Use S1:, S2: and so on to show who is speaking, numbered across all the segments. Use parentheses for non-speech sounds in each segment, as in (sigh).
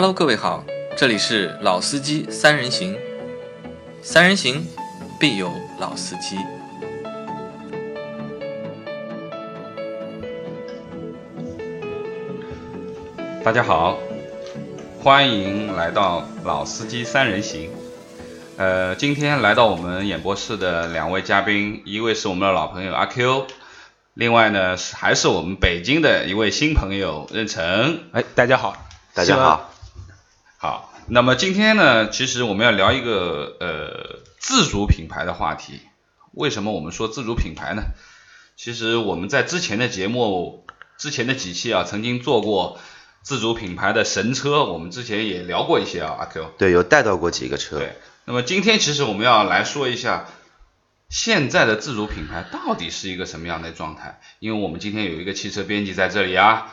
S1: Hello，各位好，这里是老司机三人行，三人行必有老司机。
S2: 大家好，欢迎来到老司机三人行。呃，今天来到我们演播室的两位嘉宾，一位是我们的老朋友阿 Q，另外呢是还是我们北京的一位新朋友任成。
S3: 哎，大家好，
S4: 大家好，
S2: 好。那么今天呢，其实我们要聊一个呃自主品牌的话题。为什么我们说自主品牌呢？其实我们在之前的节目、之前的几期啊，曾经做过自主品牌的神车，我们之前也聊过一些啊，阿 Q。
S4: 对，有带到过几个车。
S2: 对。那么今天其实我们要来说一下现在的自主品牌到底是一个什么样的状态？因为我们今天有一个汽车编辑在这里啊，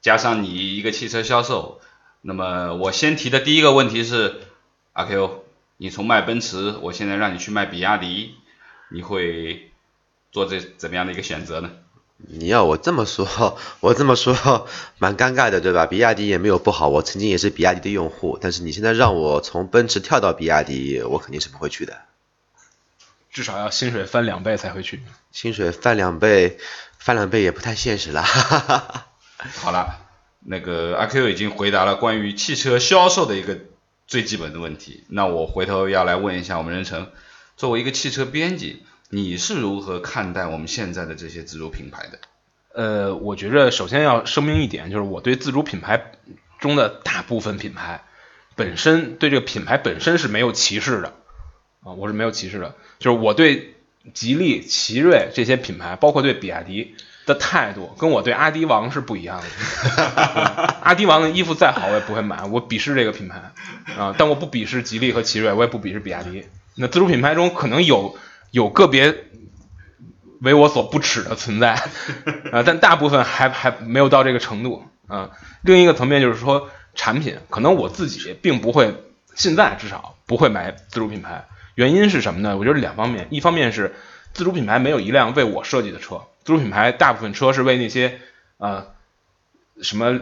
S2: 加上你一个汽车销售。那么我先提的第一个问题是，阿 Q，你从卖奔驰，我现在让你去卖比亚迪，你会做这怎么样的一个选择呢？
S4: 你要我这么说，(laughs) 我这么说 (laughs) 蛮尴尬的，对吧？比亚迪也没有不好，我曾经也是比亚迪的用户，但是你现在让我从奔驰跳到比亚迪，我肯定是不会去的。
S3: 至少要薪水翻两倍才会去。
S4: 薪水翻两倍，翻两倍也不太现实了。(laughs)
S2: 好了。那个阿 Q 已经回答了关于汽车销售的一个最基本的问题，那我回头要来问一下我们任成，作为一个汽车编辑，你是如何看待我们现在的这些自主品牌的？
S3: 呃，我觉着首先要声明一点，就是我对自主品牌中的大部分品牌本身对这个品牌本身是没有歧视的啊，我是没有歧视的，就是我对吉利、奇瑞这些品牌，包括对比亚迪。的态度跟我对阿迪王是不一样的。阿迪王的衣服再好，我也不会买，我鄙视这个品牌啊。但我不鄙视吉利和奇瑞，我也不鄙视比亚迪。那自主品牌中可能有有个别为我所不齿的存在啊，但大部分还还没有到这个程度啊。另一个层面就是说，产品可能我自己并不会，现在至少不会买自主品牌。原因是什么呢？我觉得两方面，一方面是自主品牌没有一辆为我设计的车。自主品牌大部分车是为那些呃什么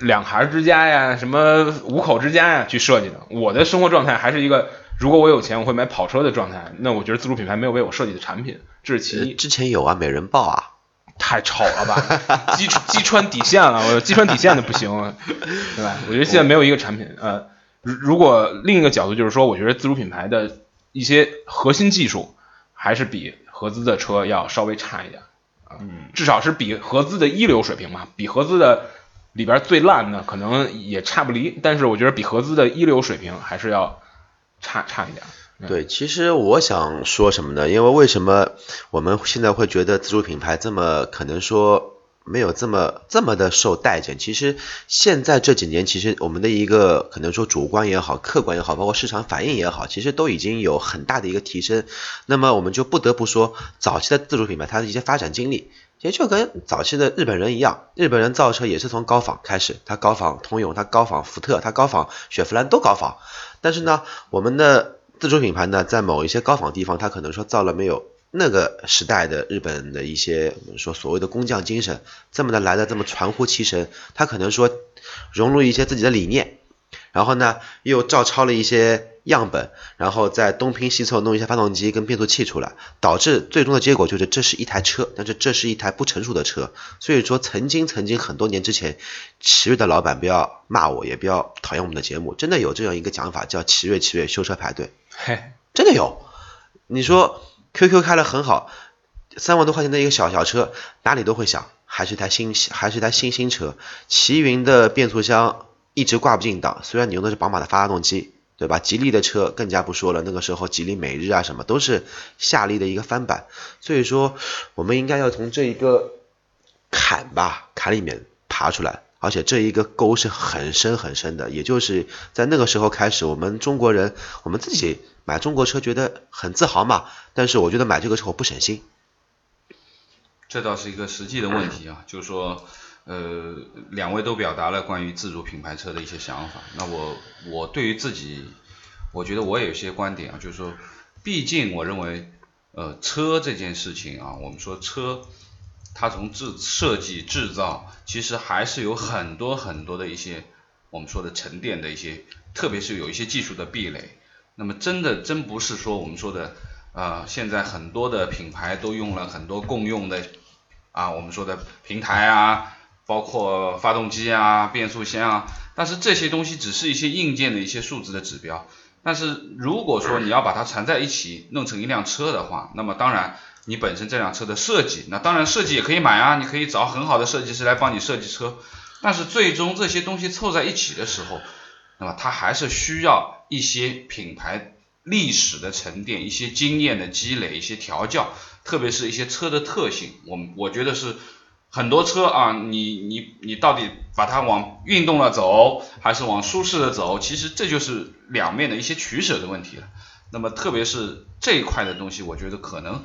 S3: 两孩之家呀、什么五口之家呀去设计的。我的生活状态还是一个，如果我有钱，我会买跑车的状态。那我觉得自主品牌没有为我设计的产品，这是其一。
S4: 之前有啊，美人豹啊，
S3: 太丑了吧，(laughs) 击击穿底线了，我击穿底线的不行，(laughs) 对吧？我觉得现在没有一个产品，呃，如果另一个角度就是说，我觉得自主品牌的一些核心技术还是比合资的车要稍微差一点。嗯，至少是比合资的一流水平嘛，比合资的里边最烂的可能也差不离，但是我觉得比合资的一流水平还是要差差一点。
S4: 对，其实我想说什么呢？因为为什么我们现在会觉得自主品牌这么可能说？没有这么这么的受待见。其实现在这几年，其实我们的一个可能说主观也好，客观也好，包括市场反应也好，其实都已经有很大的一个提升。那么我们就不得不说，早期的自主品牌它的一些发展经历，其实就跟早期的日本人一样，日本人造车也是从高仿开始，他高仿通用，他高仿福特，他高仿雪佛兰都高仿。但是呢，我们的自主品牌呢，在某一些高仿地方，它可能说造了没有。那个时代的日本的一些我们说所谓的工匠精神，这么的来的这么传乎其神，他可能说融入一些自己的理念，然后呢又照抄了一些样本，然后再东拼西凑弄一些发动机跟变速器出来，导致最终的结果就是这是一台车，但是这是一台不成熟的车。所以说曾经曾经很多年之前，奇瑞的老板不要骂我，也不要讨厌我们的节目，真的有这样一个讲法叫奇瑞奇瑞修车排队，嘿，真的有，你说。QQ 开的很好，三万多块钱的一个小小车，哪里都会响，还是一台新还是一台新新车。奇云的变速箱一直挂不进档，虽然你用的是宝马的发动机，对吧？吉利的车更加不说了，那个时候吉利美日啊什么都是夏利的一个翻版。所以说，我们应该要从这一个坎吧坎里面爬出来，而且这一个沟是很深很深的，也就是在那个时候开始，我们中国人我们自己。买中国车觉得很自豪嘛，但是我觉得买这个车我不省心。
S2: 这倒是一个实际的问题啊，就是说，呃，两位都表达了关于自主品牌车的一些想法。那我我对于自己，我觉得我也有些观点啊，就是说，毕竟我认为，呃，车这件事情啊，我们说车，它从制设计制造，其实还是有很多很多的一些。我们说的沉淀的一些，特别是有一些技术的壁垒。那么真的真不是说我们说的，呃，现在很多的品牌都用了很多共用的啊，我们说的平台啊，包括发动机啊、变速箱啊，但是这些东西只是一些硬件的一些数字的指标。但是如果说你要把它缠在一起弄成一辆车的话，那么当然你本身这辆车的设计，那当然设计也可以买啊，你可以找很好的设计师来帮你设计车。但是最终这些东西凑在一起的时候，那么它还是需要一些品牌历史的沉淀、一些经验的积累、一些调教，特别是一些车的特性。我我觉得是很多车啊，你你你到底把它往运动了走，还是往舒适的走？其实这就是两面的一些取舍的问题了。那么特别是这一块的东西，我觉得可能。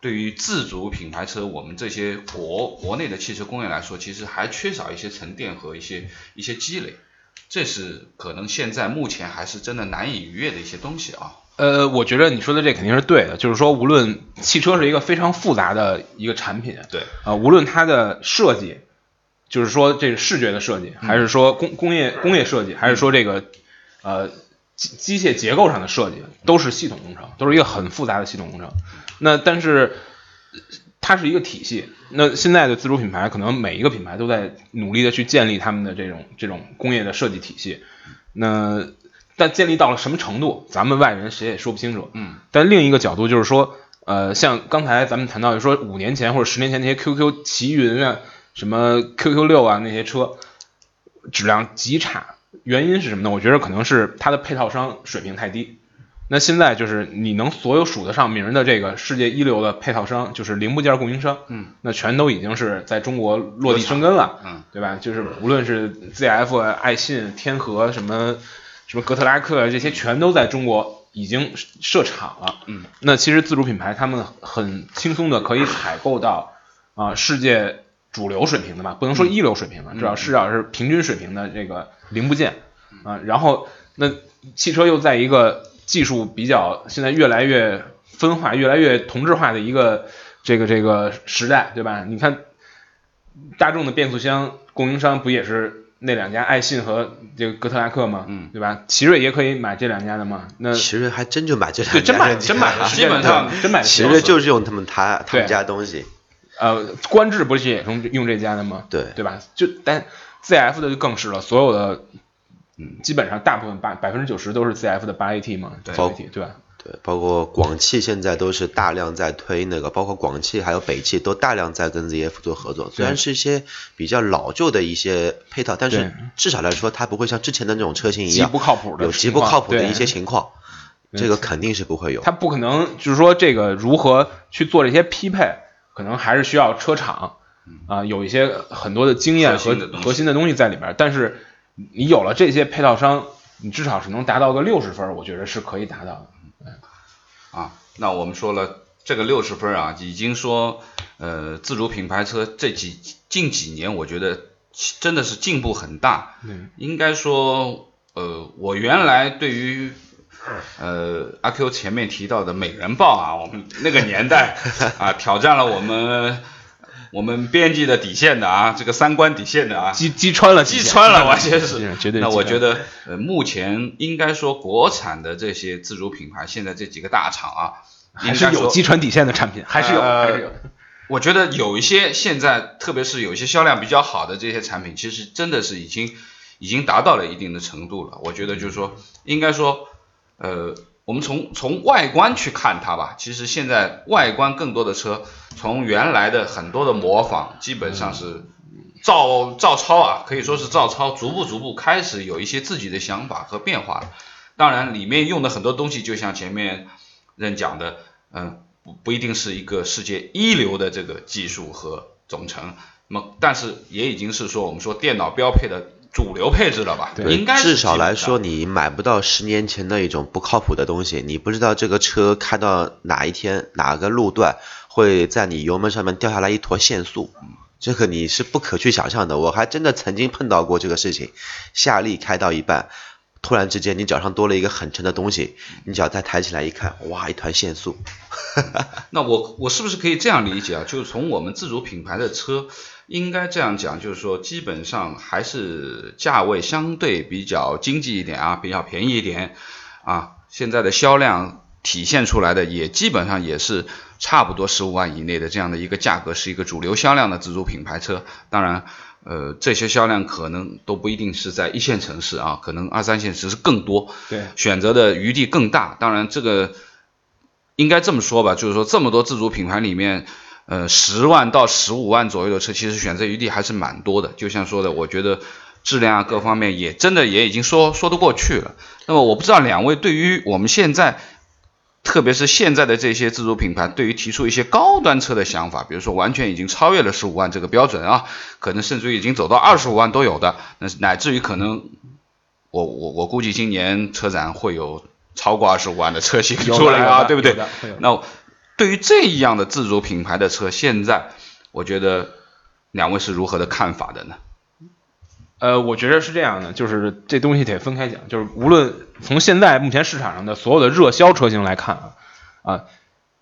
S2: 对于自主品牌车，我们这些国国内的汽车工业来说，其实还缺少一些沉淀和一些一些积累，这是可能现在目前还是真的难以逾越的一些东西啊。
S3: 呃，我觉得你说的这肯定是对的，就是说，无论汽车是一个非常复杂的一个产品，
S2: 对，
S3: 啊，无论它的设计，就是说这个视觉的设计，还是说工工业工业设计，还是说这个呃机机械结构上的设计，都是系统工程，都是一个很复杂的系统工程。那但是它是一个体系。那现在的自主品牌，可能每一个品牌都在努力的去建立他们的这种这种工业的设计体系。那但建立到了什么程度，咱们外人谁也说不清楚。
S2: 嗯。
S3: 但另一个角度就是说，呃，像刚才咱们谈到，就说五年前或者十年前那些 QQ 奇云啊、什么 QQ 六啊那些车，质量极差，原因是什么呢？我觉得可能是它的配套商水平太低。那现在就是你能所有数得上名的这个世界一流的配套商，就是零部件供应商，
S2: 嗯，
S3: 那全都已经是在中国落地生根了，
S2: 嗯，
S3: 对吧？就是无论是 ZF、爱信、天河什么什么格特拉克这些，全都在中国已经设厂了，
S2: 嗯，
S3: 那其实自主品牌他们很轻松的可以采购到啊世界主流水平的吧，不能说一流水平的，至少至少是平均水平的这个零部件啊，然后那汽车又在一个技术比较现在越来越分化、越来越同质化的一个这个这个时代，对吧？你看大众的变速箱供应商不也是那两家爱信和这个哥特拉克吗？
S2: 嗯，
S3: 对吧？奇瑞也可以买这两家的吗？那
S4: 奇瑞还真就买这两
S3: 对，
S4: 家，
S3: 真买真买了，
S2: 基本上
S3: 真买
S4: 奇瑞就是用他们他他们家东西，
S3: 呃，观致不是也用用这家的吗？
S4: 对
S3: 对吧？就但 ZF 的就更是了，所有的，嗯，基本上大部分八百分之九十都是 ZF 的八 AT 嘛，
S2: 对
S3: 八 AT 对吧？
S4: 对，包括广汽现在都是大量在推那个，包括广汽还有北汽都大量在跟 ZF 做合作。虽然是一些比较老旧的一些配套，但是至少来说，它不会像之前的那种车型一样
S3: 极
S4: 样
S3: 不靠谱的
S4: 有极不靠谱的一些情况，这个肯定是不会有。
S3: 它不可能就是说这个如何去做这些匹配，可能还是需要车厂啊、有一些很多的经验和
S2: 核心的东西
S3: 在里边儿。但是你有了这些配套商，你至少是能达到个六十分，我觉得是可以达到的。
S2: 啊，那我们说了这个六十分啊，已经说呃自主品牌车这几近几年，我觉得真的是进步很大。
S3: 嗯，
S2: 应该说呃，我原来对于呃阿 Q 前面提到的美人豹啊，我们那个年代 (laughs) 啊，挑战了我们我们编辑的底线的啊，这个三观底线的啊，
S3: 击击穿了，
S2: 击穿了，完全
S3: 是 (laughs)
S2: 是。
S3: 绝对。
S2: 那我觉得，呃，目前应该说国产的这些自主品牌，现在这几个大厂啊，
S3: 还是有击穿底线的产品，还是有，
S2: 呃
S3: 还是有。
S2: 我觉得有一些现在，特别是有一些销量比较好的这些产品，其实真的是已经已经达到了一定的程度了。我觉得就是说，应该说，呃，我们从从外观去看它吧，其实现在外观更多的车，从原来的很多的模仿，基本上是照照抄啊，可以说是照抄，逐步逐步开始有一些自己的想法和变化了。当然，里面用的很多东西，就像前面人讲的，嗯。不不一定是一个世界一流的这个技术和总成，那么但是也已经是说我们说电脑标配的主流配置了吧？
S3: 对
S2: 应该
S4: 至少来说，你买不到十年前那一种不靠谱的东西，你不知道这个车开到哪一天哪个路段会在你油门上面掉下来一坨限速，这个你是不可去想象的。我还真的曾经碰到过这个事情，夏利开到一半，突然之间你脚上多了一个很沉的东西，你脚再抬起来一看，哇，一团限速。(laughs)
S2: 那我我是不是可以这样理解啊？就是从我们自主品牌的车，应该这样讲，就是说基本上还是价位相对比较经济一点啊，比较便宜一点啊。现在的销量体现出来的也基本上也是差不多十五万以内的这样的一个价格，是一个主流销量的自主品牌车。当然，呃，这些销量可能都不一定是在一线城市啊，可能二三线城市更多，
S3: 对，
S2: 选择的余地更大。当然，这个应该这么说吧，就是说这么多自主品牌里面，呃，十万到十五万左右的车，其实选择余地还是蛮多的。就像说的，我觉得质量啊各方面也真的也已经说说得过去了。那么我不知道两位对于我们现在，特别是现在的这些自主品牌，对于提出一些高端车的想法，比如说完全已经超越了十五万这个标准啊，可能甚至于已经走到二十五万都有的，那乃至于可能，我我我估计今年车展会有超过二十五万的车型出来啊，对不对那对于这样的自主品牌的车，现在我觉得两位是如何的看法的呢？
S3: 呃，我觉得是这样的，就是这东西得分开讲，就是无论从现在目前市场上的所有的热销车型来看啊，啊，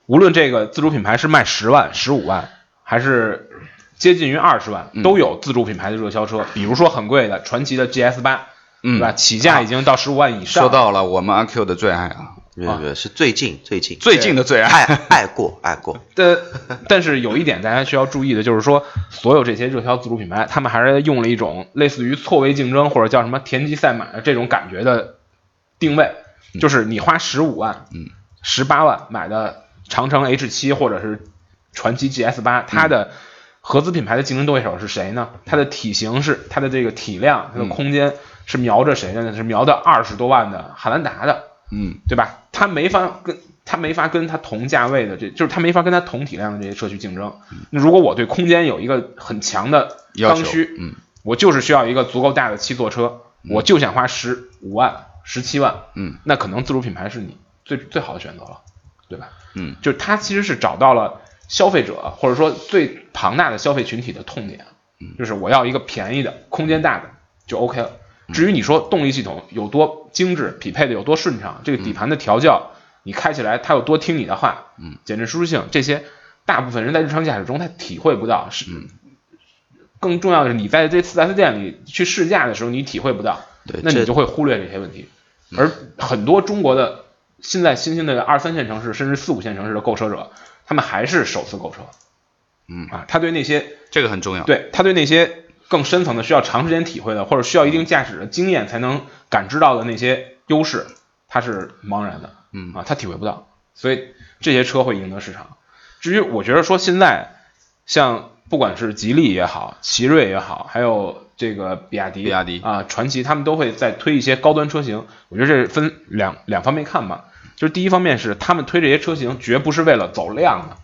S3: 无论这个自主品牌是卖十万、十五万，还是接近于二十万，都有自主品牌的热销车，比如说很贵的传祺的 GS 八，对吧？起价已经到十五万以上。
S2: 说到了我们阿 Q 的最爱啊，
S4: 没有没有，是最近最近
S2: 最近的最爱。
S4: 爱爱过爱过，
S3: 但但是有一点大家需要注意的，就是说所有这些热销自主品牌，他们还是用了一种类似于错位竞争或者叫什么田忌赛马的这种感觉的定位，就是你花十五万、
S2: 嗯
S3: 十八万买的长城 H 七或者是传祺 GS 八，它的合资品牌的竞争对手是谁呢？它的体型是它的这个体量、它的空间是瞄着谁的呢？是瞄的二十多万的汉兰达的。
S2: 嗯
S3: 对吧？它没法跟它没法跟它同价位的这，就是它没法跟它同体量的这些车去竞争。那如果我对空间有一个很强的刚需，
S2: 嗯
S3: 我就是需要一个足够大的七座车，我就想花十五万、十七万，
S2: 嗯，
S3: 那可能自主品牌是你最最好的选择了，对吧？
S2: 嗯，
S3: 就是它其实是找到了消费者或者说最庞大的消费群体的痛点，就是我要一个便宜的、空间大的就 OK 了。至于你说动力系统有多精致，匹配的有多顺畅，这个底盘的调教，你开起来它有多听你的话，
S2: 嗯，
S3: 减震舒适性这些，大部分人在日常驾驶中他体会不到，是。
S2: 嗯
S3: 更重要的是，你在这四 S 店里去试驾的时候，你体会不到，那
S4: 对那
S3: 你就会忽略这些问题。而很多中国的现在新兴的二三线城市，甚至四五线城市的购车者，他们还是首次购车，
S2: 嗯
S3: 啊，他对那些
S2: 这个很重要。
S3: 对他对那些更深层的需要长时间体会的，或者需要一定驾驶的经验才能感知到的那些优势，他是茫然的，
S2: 嗯
S3: 啊，他体会不到，所以这些车会赢得市场。至于我觉得说现在像不管是吉利也好，奇瑞也好，还有这个比亚迪、
S2: 比亚迪
S3: 啊、传祺，他们都会在推一些高端车型。我觉得这分两两方面看吧，就是第一方面是他们推这些车型绝不是为了走量的，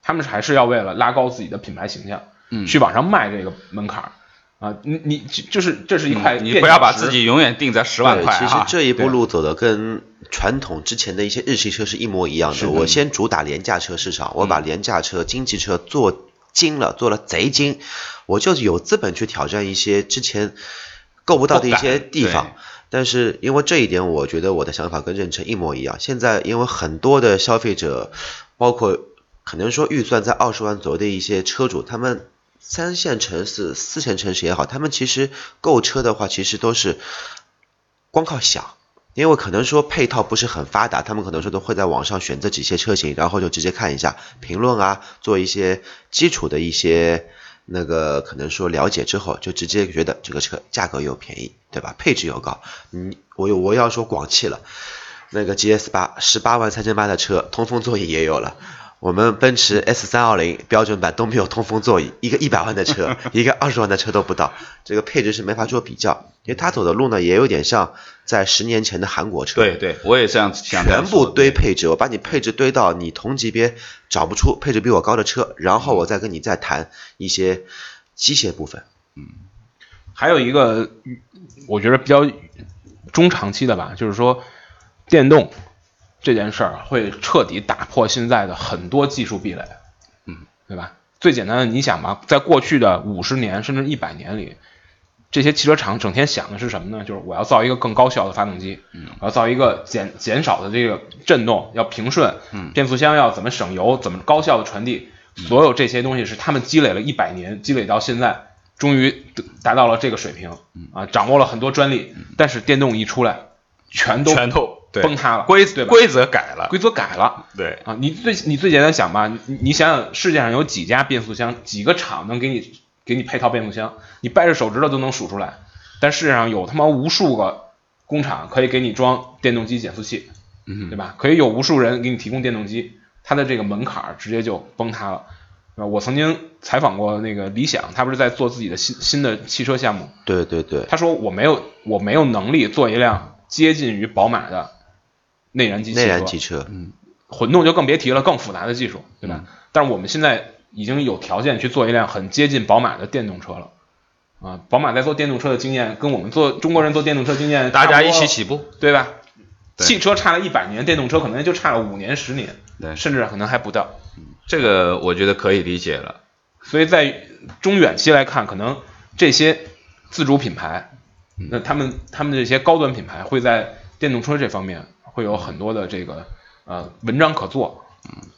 S3: 他们还是要为了拉高自己的品牌形象，
S2: 嗯
S3: 去往上卖这个门槛儿啊。你你就就是这是一块
S2: 嗯你不要把自己永远定在十万
S4: 对，
S2: 块
S4: 其实
S2: 啊。
S4: 这一步路走的跟传统之前的一些日系车是一模一样的。
S3: 的
S4: 我先主打廉价车市场，我把廉价车、经济车做精了，做了贼精，我就是有资本去挑战一些之前够不到的一些地方。但是因为这一点，我觉得我的想法跟任成一模一样。现在因为很多的消费者，包括可能说预算在二十万左右的一些车主，他们三线城市、四线城市也好，他们其实购车的话，其实都是光靠想。因为可能说配套不是很发达，他们可能说都会在网上选择几些车型，然后就直接看一下评论啊，做一些基础的一些那个可能说了解之后，就直接觉得这个车价格又便宜，对吧？配置又高。你我我要说广汽了，那个 GS 八十八万三千八的车，通风座椅也有了。我们奔驰 S 三二零标准版都没有通风座椅，一个一百万的车，(laughs) 一个二十万的车都不到，这个配置是没法做比较。因为他走的路呢，也有点像在十年前的韩国车，
S2: 对对，我也这样想
S4: 全。部堆配置，我把你配置堆到你同级别找不出配置比我高的车，然后我再跟你再谈一些机械部分。
S3: 嗯还有一个，我觉得比较中长期的吧，就是说电动这件事儿会彻底打破现在的很多技术壁垒，
S2: 嗯，
S3: 对吧？最简单的，你想吧，在过去的五十年甚至一百年里，这些汽车厂整天想的是什么呢？就是我要造一个更高效的发动机，嗯。我要造一个减减少的这个震动，要平顺，嗯。变速箱要怎么省油，怎么高效的传递，所有这些东西是他们积累了一百年，积累到现在，终于得达到了这个水平，啊，掌握了很多专利，但是电动一出来，全都
S2: 全都对
S3: 崩塌了，
S2: 规
S3: 对吧？
S2: 规则改了，
S3: 规则改了。
S2: 对，
S3: 啊，你最你最简单想吧，你你想想世界上有几家变速箱，几个厂能给你给你配套变速箱，你掰着手指头都能数出来。但世界上有他妈无数个工厂可以给你装电动机减速器，
S2: 嗯
S3: 对吧？可以有无数人给你提供电动机，它的这个门槛直接就崩塌了。啊，我曾经采访过那个理想，他不是在做自己的新新的汽车项目，
S4: 对对对，
S3: 他说我没有我没有能力做一辆接近于宝马的内燃机车，
S4: 内燃机车，嗯
S3: 混动就更别提了，更复杂的技术，对吧？但是我们现在已经有条件去做一辆很接近宝马的电动车了。啊，宝马在做电动车的经验跟我们做中国人做电动车经验，
S2: 大家一起，起步，
S3: 对吧？
S2: 对
S3: 汽车差了一百年，电动车可能就差了五年、十年，
S2: 对
S3: 甚至可能还不到。
S2: 这个我觉得可以理解了。
S3: 所以在中远期来看，可能这些自主品牌，
S2: 嗯
S3: 那他们他们这些高端品牌会在电动车这方面会有很多的这个呃文章可做。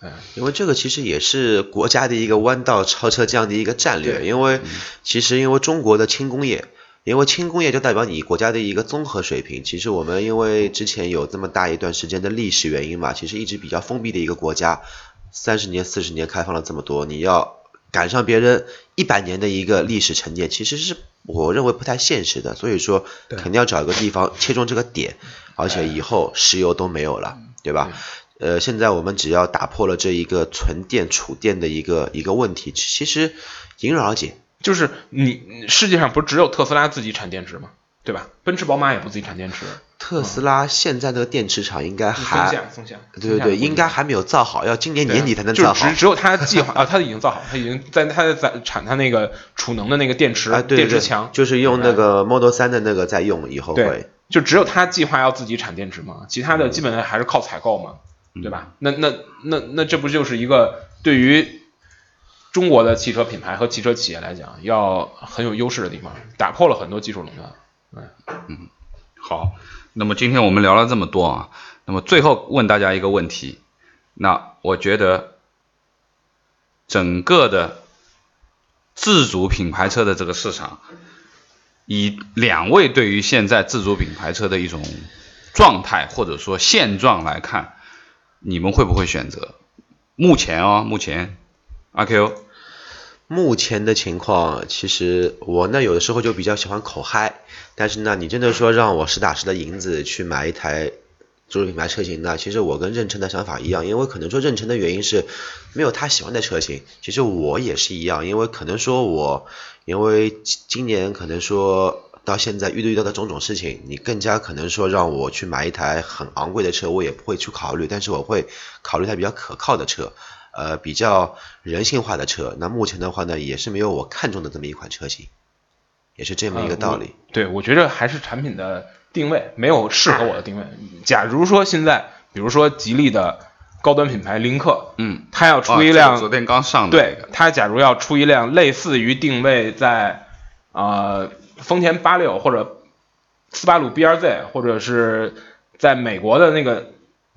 S4: 嗯因为这个其实也是国家的一个弯道超车这样的一个战略，因为其实因为中国的轻工业，因为轻工业就代表你国家的一个综合水平。其实我们因为之前有这么大一段时间的历史原因嘛，其实一直比较封闭的一个国家，三十年、四十年开放了这么多，你要赶上别人一百年的一个历史沉淀，其实是我认为不太现实的。所以说，肯定要找一个地方切中这个点，而且以后石油都没有了，对吧？呃，现在我们只要打破了这一个存电储电的一个一个问题，其实迎刃而解。
S3: 就是你你世界上不是只有特斯拉自己产电池吗？对吧？奔驰、宝马也不自己产电池，
S4: 特斯拉现在那个电池厂应该
S3: 松
S4: 还
S3: 下松下，
S4: 对对对，应该还没有造好，要今年年底才能造好
S3: 就只。只有他计划啊，他已经造好，他已经在他在产他那个储能的那个电池、电池墙，
S4: 就是用那个 Model 3的那个在用，以后
S3: 对
S4: 会。，
S3: 就只有他计划要自己产电池嘛，其他的基本上还是靠采购嘛，对吧？那那那那这不就是一个对于中国的汽车品牌和汽车企业来讲，要很有优势的地方，打破了很多技术垄断。嗯。
S2: 好，那么今天我们聊了这么多啊，那么最后问大家一个问题，那我觉得整个的自主品牌车的这个市场，以两位对于现在自主品牌车的一种状态或者说现状来看，你们会不会选择？目前哦，目前。阿 Q
S4: 目前的情况，其实我呢有的时候就比较喜欢口嗨，但是呢，你真的说让我实打实的银子去买一台自主品牌车型呢，其实我跟任琛的想法一样，因为可能说任琛的原因是没有他喜欢的车型，其实我也是一样，因为可能说我因为今年可能说到现在遇到遇到的种种事情，你更加可能说让我去买一台很昂贵的车，我也不会去考虑，但是我会考虑一台比较可靠的车。呃，比较人性化的车，那目前的话呢，也是没有我看中的这么一款车型，也是这么一个道理。
S3: 对，我觉得还是产品的定位没有适合我的定位。假如说现在，比如说吉利的高端品牌领克，
S2: 嗯，
S3: 它要出一
S2: 哦
S3: 辆
S2: 这个昨天刚上的
S3: 对，它假如要出一辆类似于定位在呃丰田八六或者斯巴鲁 BRZ，或者是在美国的那个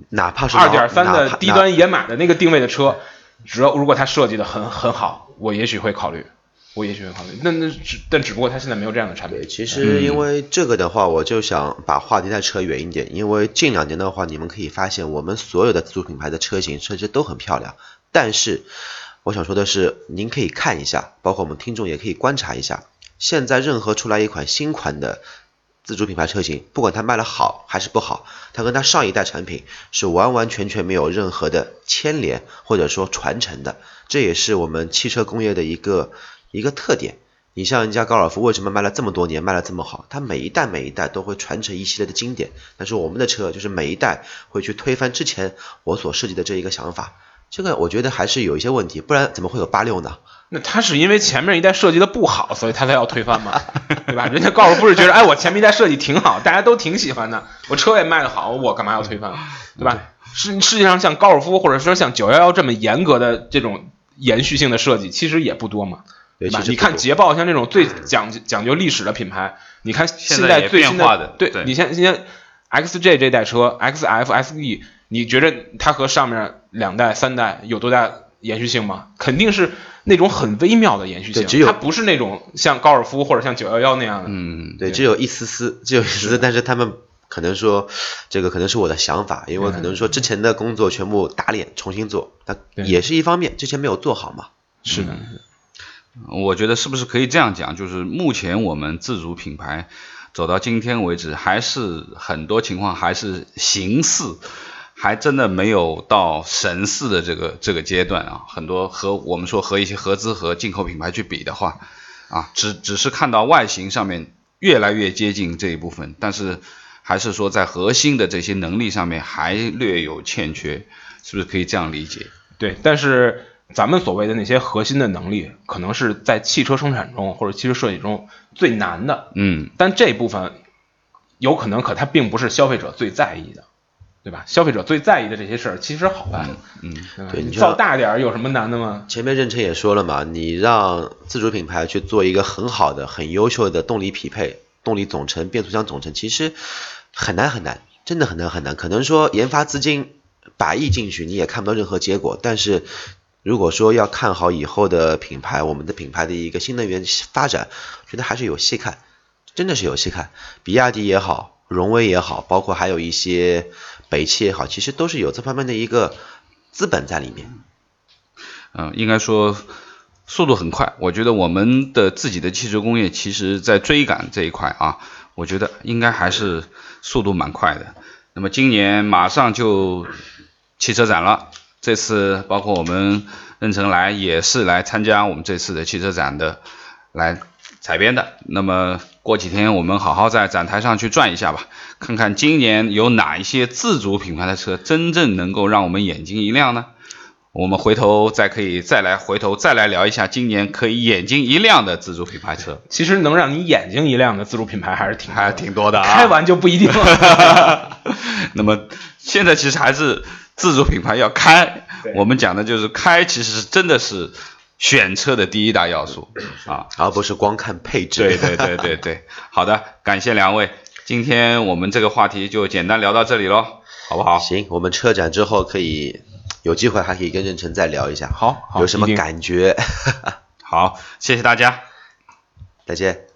S4: 哪怕是
S3: 二点三的低端野马的那个定位的车，只要如果它设计的很很好，我也许会考虑，我也许会考虑。那那只但只不过它现在没有这样的产品
S4: 对，。其实因为这个的话，我就想把话题再扯远一点，因为近两年的话，你们可以发现我们所有的自主品牌的车型设计都很漂亮，但是我想说的是，您可以看一下，包括我们听众也可以观察一下，现在任何出来一款新款的自主品牌车型，不管它卖的好还是不好，它跟它上一代产品是完完全全没有任何的牵连或者说传承的，这也是我们汽车工业的一个一个特点。你像人家高尔夫为什么卖了这么多年，卖了这么好？它每一代每一代都会传承一系列的经典，但是我们的车就是每一代会去推翻之前我所设计的这一个想法，这个我觉得还是有一些问题，不然怎么会有八六呢？
S3: 那他是因为前面一代设计的不好，所以他才要推翻嘛，(laughs) 对吧？人家高尔夫是觉得，哎，我前面一代设计挺好，大家都挺喜欢的，我车也卖得好，我干嘛要推翻，对吧？世世界上像高尔夫或者说像九幺幺这么严格的这种延续性的设计，其实也不多嘛。
S4: 对其实不多
S3: 你看捷豹像这种最讲究讲究历史的品牌，你看现在最新
S2: 变化的
S3: 对
S2: 对
S3: 你像现在 XJ 这代车，XF、SE，你觉得它和上面两代、三代有多大延续性吗？肯定是那种很微妙的延续性，
S4: 只有
S3: 它不是那种像高尔夫或者像九幺幺那样的。
S2: 嗯，
S4: 对，只有一丝丝，只有一丝丝，但是他们可能说，这个可能是我的想法，因为可能说之前的工作全部打脸重新做，那也是一方面，之前没有做好嘛。
S3: 是的，
S2: 我觉得是不是可以这样讲？就是目前我们自主品牌走到今天为止，还是很多情况还是形似，还真的没有到神似的这个这个阶段啊。很多和我们说和一些合资和进口品牌去比的话，啊，只只是看到外形上面越来越接近这一部分，但是还是说在核心的这些能力上面还略有欠缺，是不是可以这样理解？
S3: 对，但是咱们所谓的那些核心的能力，可能是在汽车生产中或者汽车设计中最难的，
S2: 嗯，
S3: 但这部分有可能，可它并不是消费者最在意的，对吧？消费者最在意的这些事儿其实好办，
S2: 嗯，
S3: 对
S4: 你
S3: 造大点儿有什么难的吗？
S4: 前面任晨也说了嘛，你让自主品牌去做一个很好的、很优秀的动力匹配、动力总成、变速箱总成，其实很难很难，真的很难很难。可能说研发资金百亿进去，你也看不到任何结果。但是如果说要看好以后的品牌，我们的品牌的一个新能源发展，觉得还是有戏看，真的是有戏看。比亚迪也好，荣威也好，包括还有一些北汽也好，其实都是有这方面的一个资本在里面。
S2: 嗯，应该说速度很快。我觉得我们的自己的汽车工业，其实在追赶这一块啊，我觉得应该还是速度蛮快的。那么今年马上就汽车展了，这次包括我们任成来也是来参加我们这次的汽车展的，来采编的。那么过几天我们好好在展台上去转一下吧，看看今年有哪一些自主品牌的车真正能够让我们眼睛一亮呢？我们回头再可以再来回头再来聊一下今年可以眼睛一亮的自主品牌车，
S3: 其实能让你眼睛一亮的自主品牌还是挺
S2: 还挺多的啊。
S3: 开完就不一定了。(laughs)
S2: 那么现在其实还是自主品牌要开，我们讲的就是开，其实是真的是选车的第一大要素啊。
S4: 而不是光看配置。
S2: 对对对对对，(laughs) 好的，感谢两位，今天我们这个话题就简单聊到这里喽，好不好？
S4: 行，我们车展之后可以有机会还可以跟任晨再聊一下，
S3: 好，好
S4: 有什么感觉？(laughs)
S2: 好，谢谢大家。
S4: 再见。